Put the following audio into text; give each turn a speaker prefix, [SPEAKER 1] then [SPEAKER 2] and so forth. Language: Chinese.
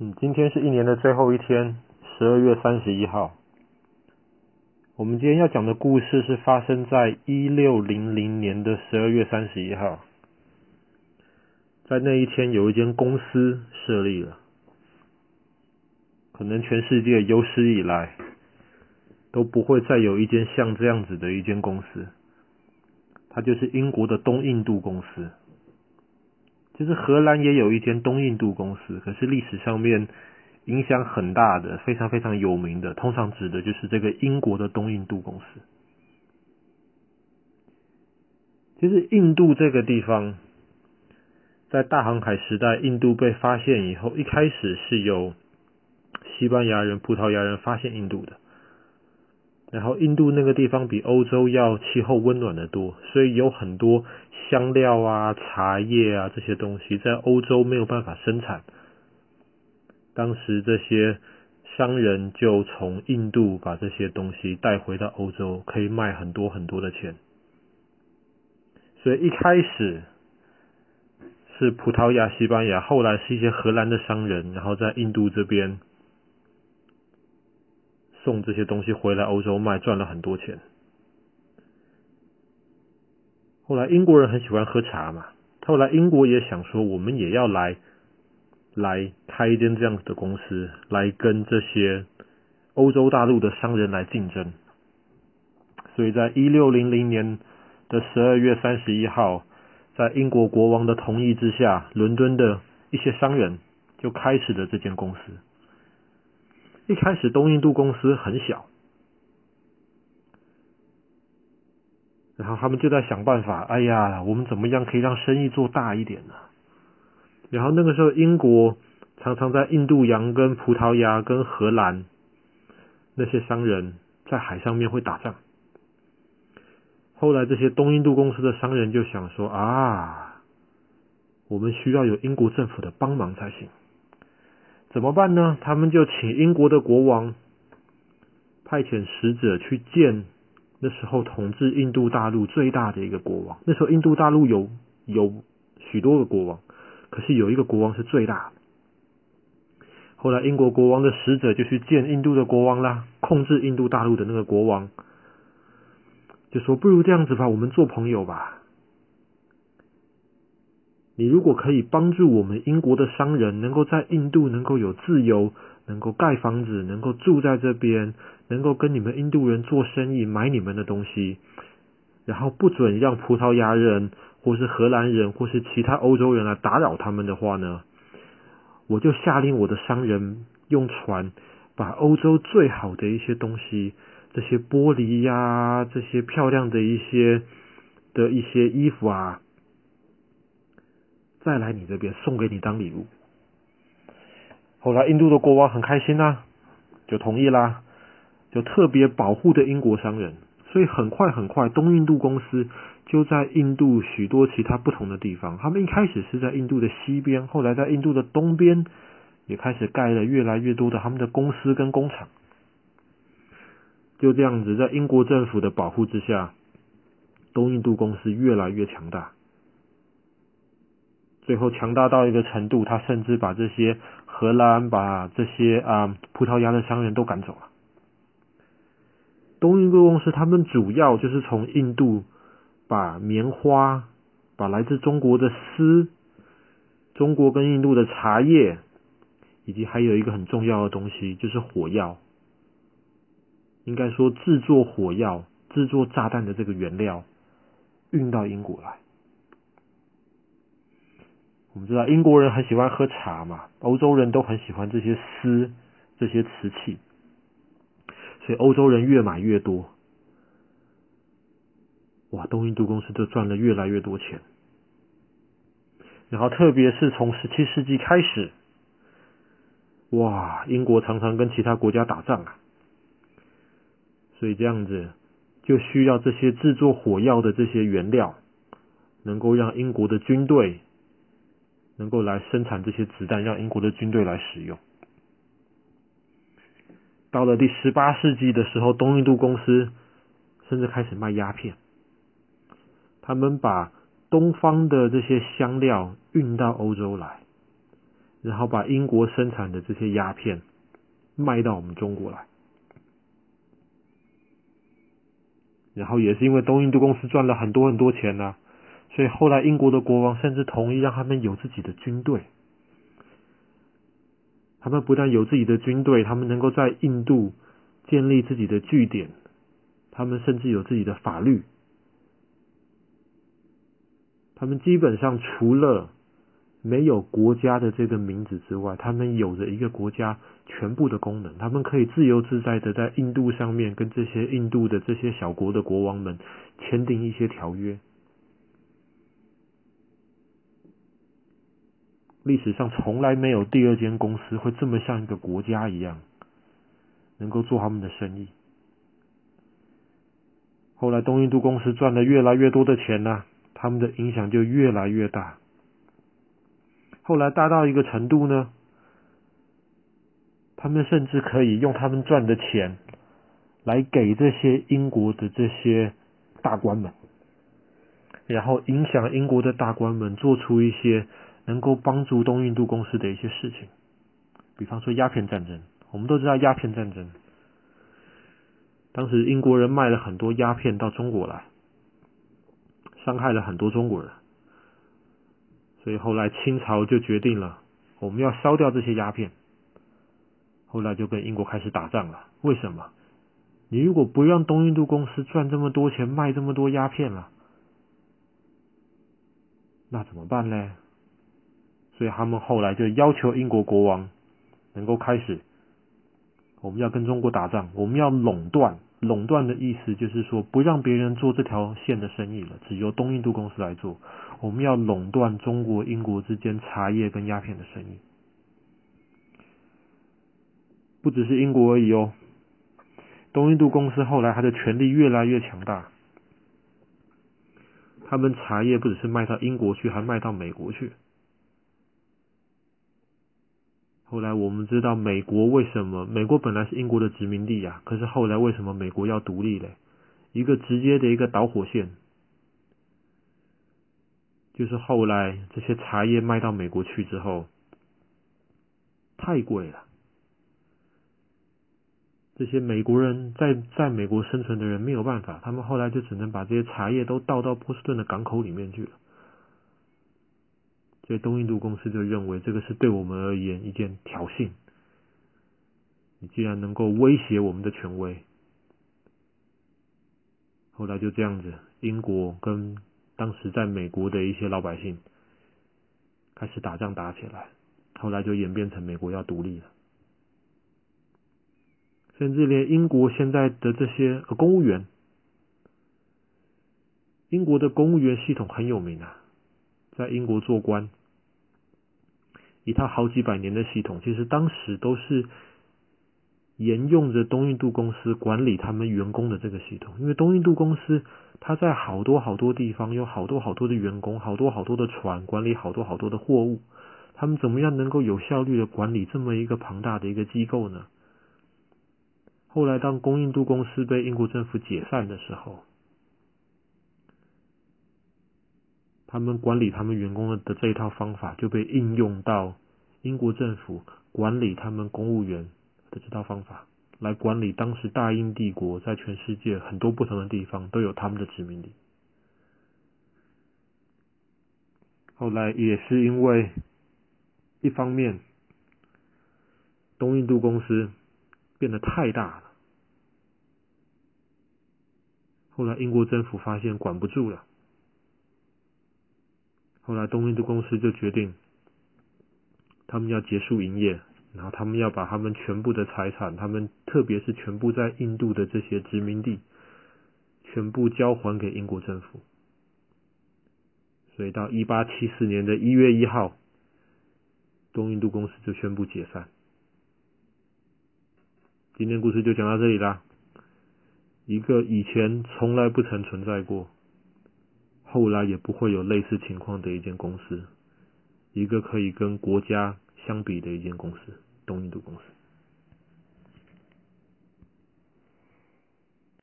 [SPEAKER 1] 嗯，今天是一年的最后一天，十二月三十一号。我们今天要讲的故事是发生在一六零零年的十二月三十一号。在那一天，有一间公司设立了，可能全世界有史以来都不会再有一间像这样子的一间公司。它就是英国的东印度公司。就是荷兰也有一间东印度公司，可是历史上面影响很大的、非常非常有名的，通常指的就是这个英国的东印度公司。其实印度这个地方，在大航海时代，印度被发现以后，一开始是由西班牙人、葡萄牙人发现印度的。然后印度那个地方比欧洲要气候温暖得多，所以有很多香料啊、茶叶啊这些东西在欧洲没有办法生产。当时这些商人就从印度把这些东西带回到欧洲，可以卖很多很多的钱。所以一开始是葡萄牙、西班牙，后来是一些荷兰的商人，然后在印度这边。送这些东西回来欧洲卖，赚了很多钱。后来英国人很喜欢喝茶嘛，后来英国也想说，我们也要来来开一间这样子的公司，来跟这些欧洲大陆的商人来竞争。所以在一六零零年的十二月三十一号，在英国国王的同意之下，伦敦的一些商人就开始了这间公司。一开始东印度公司很小，然后他们就在想办法，哎呀，我们怎么样可以让生意做大一点呢？然后那个时候，英国常常在印度洋跟葡萄牙跟荷兰那些商人在海上面会打仗。后来这些东印度公司的商人就想说啊，我们需要有英国政府的帮忙才行。怎么办呢？他们就请英国的国王派遣使者去见那时候统治印度大陆最大的一个国王。那时候印度大陆有有许多个国王，可是有一个国王是最大的。后来英国国王的使者就去见印度的国王啦，控制印度大陆的那个国王，就说：“不如这样子吧，我们做朋友吧。”你如果可以帮助我们英国的商人能够在印度能够有自由，能够盖房子，能够住在这边，能够跟你们印度人做生意，买你们的东西，然后不准让葡萄牙人或是荷兰人或是其他欧洲人来打扰他们的话呢，我就下令我的商人用船把欧洲最好的一些东西，这些玻璃呀，这些漂亮的一些的一些衣服啊。再来你这边送给你当礼物。后来印度的国王很开心呐、啊，就同意啦，就特别保护的英国商人。所以很快很快，东印度公司就在印度许多其他不同的地方。他们一开始是在印度的西边，后来在印度的东边也开始盖了越来越多的他们的公司跟工厂。就这样子，在英国政府的保护之下，东印度公司越来越强大。最后强大到一个程度，他甚至把这些荷兰、把这些啊葡萄牙的商人都赶走了。东印度公司他们主要就是从印度把棉花、把来自中国的丝、中国跟印度的茶叶，以及还有一个很重要的东西，就是火药。应该说制作火药、制作炸弹的这个原料，运到英国来。我们知道英国人很喜欢喝茶嘛，欧洲人都很喜欢这些丝、这些瓷器，所以欧洲人越买越多，哇，东印度公司就赚了越来越多钱。然后特别是从十七世纪开始，哇，英国常常跟其他国家打仗啊，所以这样子就需要这些制作火药的这些原料，能够让英国的军队。能够来生产这些子弹，让英国的军队来使用。到了第十八世纪的时候，东印度公司甚至开始卖鸦片。他们把东方的这些香料运到欧洲来，然后把英国生产的这些鸦片卖到我们中国来。然后也是因为东印度公司赚了很多很多钱呢、所以后来英国的国王甚至同意让他们有自己的军队。他们不但有自己的军队，他们能够在印度建立自己的据点，他们甚至有自己的法律。他们基本上除了没有国家的这个名字之外，他们有着一个国家全部的功能。他们可以自由自在的在印度上面跟这些印度的这些小国的国王们签订一些条约。历史上从来没有第二间公司会这么像一个国家一样，能够做他们的生意。后来东印度公司赚了越来越多的钱呢、他们的影响就越来越大。后来大到一个程度呢，他们甚至可以用他们赚的钱来给这些英国的这些大官们，然后影响英国的大官们做出一些能够帮助东印度公司的一些事情，比方说鸦片战争。我们都知道鸦片战争，当时英国人卖了很多鸦片到中国来，伤害了很多中国人。所以后来清朝就决定了，我们要烧掉这些鸦片。后来就跟英国开始打仗了。为什么？你如果不让东印度公司赚这么多钱，卖这么多鸦片了，那怎么办呢？所以他们后来就要求英国国王能够开始，我们要跟中国打仗，我们要垄断。垄断的意思就是说，不让别人做这条线的生意了，只由东印度公司来做。我们要垄断中国、英国之间茶叶跟鸦片的生意。不只是英国而已哦，东印度公司后来它的权力越来越强大，他们茶叶不只是卖到英国去，还卖到美国去。后来我们知道美国为什么？美国本来是英国的殖民地呀，可是后来为什么美国要独立嘞？一个直接的一个导火线，就是后来这些茶叶卖到美国去之后，太贵了。这些美国人在在美国生存的人没有办法，他们后来就只能把这些茶叶都倒到波士顿的港口里面去了。所以东印度公司就认为这个是对我们而言一件挑衅。你既然能够威胁我们的权威，后来就这样子，英国跟当时在美国的一些老百姓开始打仗打起来，后来就演变成美国要独立了。甚至连英国现在的这些公务员，英国的公务员系统很有名啊，在英国做官。一套好几百年的系统，其实当时都是沿用着东印度公司管理他们员工的这个系统。因为东印度公司，它在好多好多地方有好多好多的员工，好多好多的船，管理好多好多的货物。他们怎么样能够有效率的管理这么一个庞大的一个机构呢？后来，当东印度公司被英国政府解散的时候，他们管理他们员工的这一套方法就被应用到英国政府管理他们公务员的这套方法，来管理当时大英帝国在全世界很多不同的地方都有他们的殖民地。后来也是因为一方面，东印度公司变得太大了，后来英国政府发现管不住了。后来，东印度公司就决定，他们要结束营业，然后他们要把他们全部的财产，他们特别是全部在印度的这些殖民地，全部交还给英国政府。所以到一八七四年的一月一号，东印度公司就宣布解散。今天故事就讲到这里啦，一个以前从来不曾存在过。后来也不会有类似情况的一间公司，一个可以跟国家相比的一间公司——东印度公司。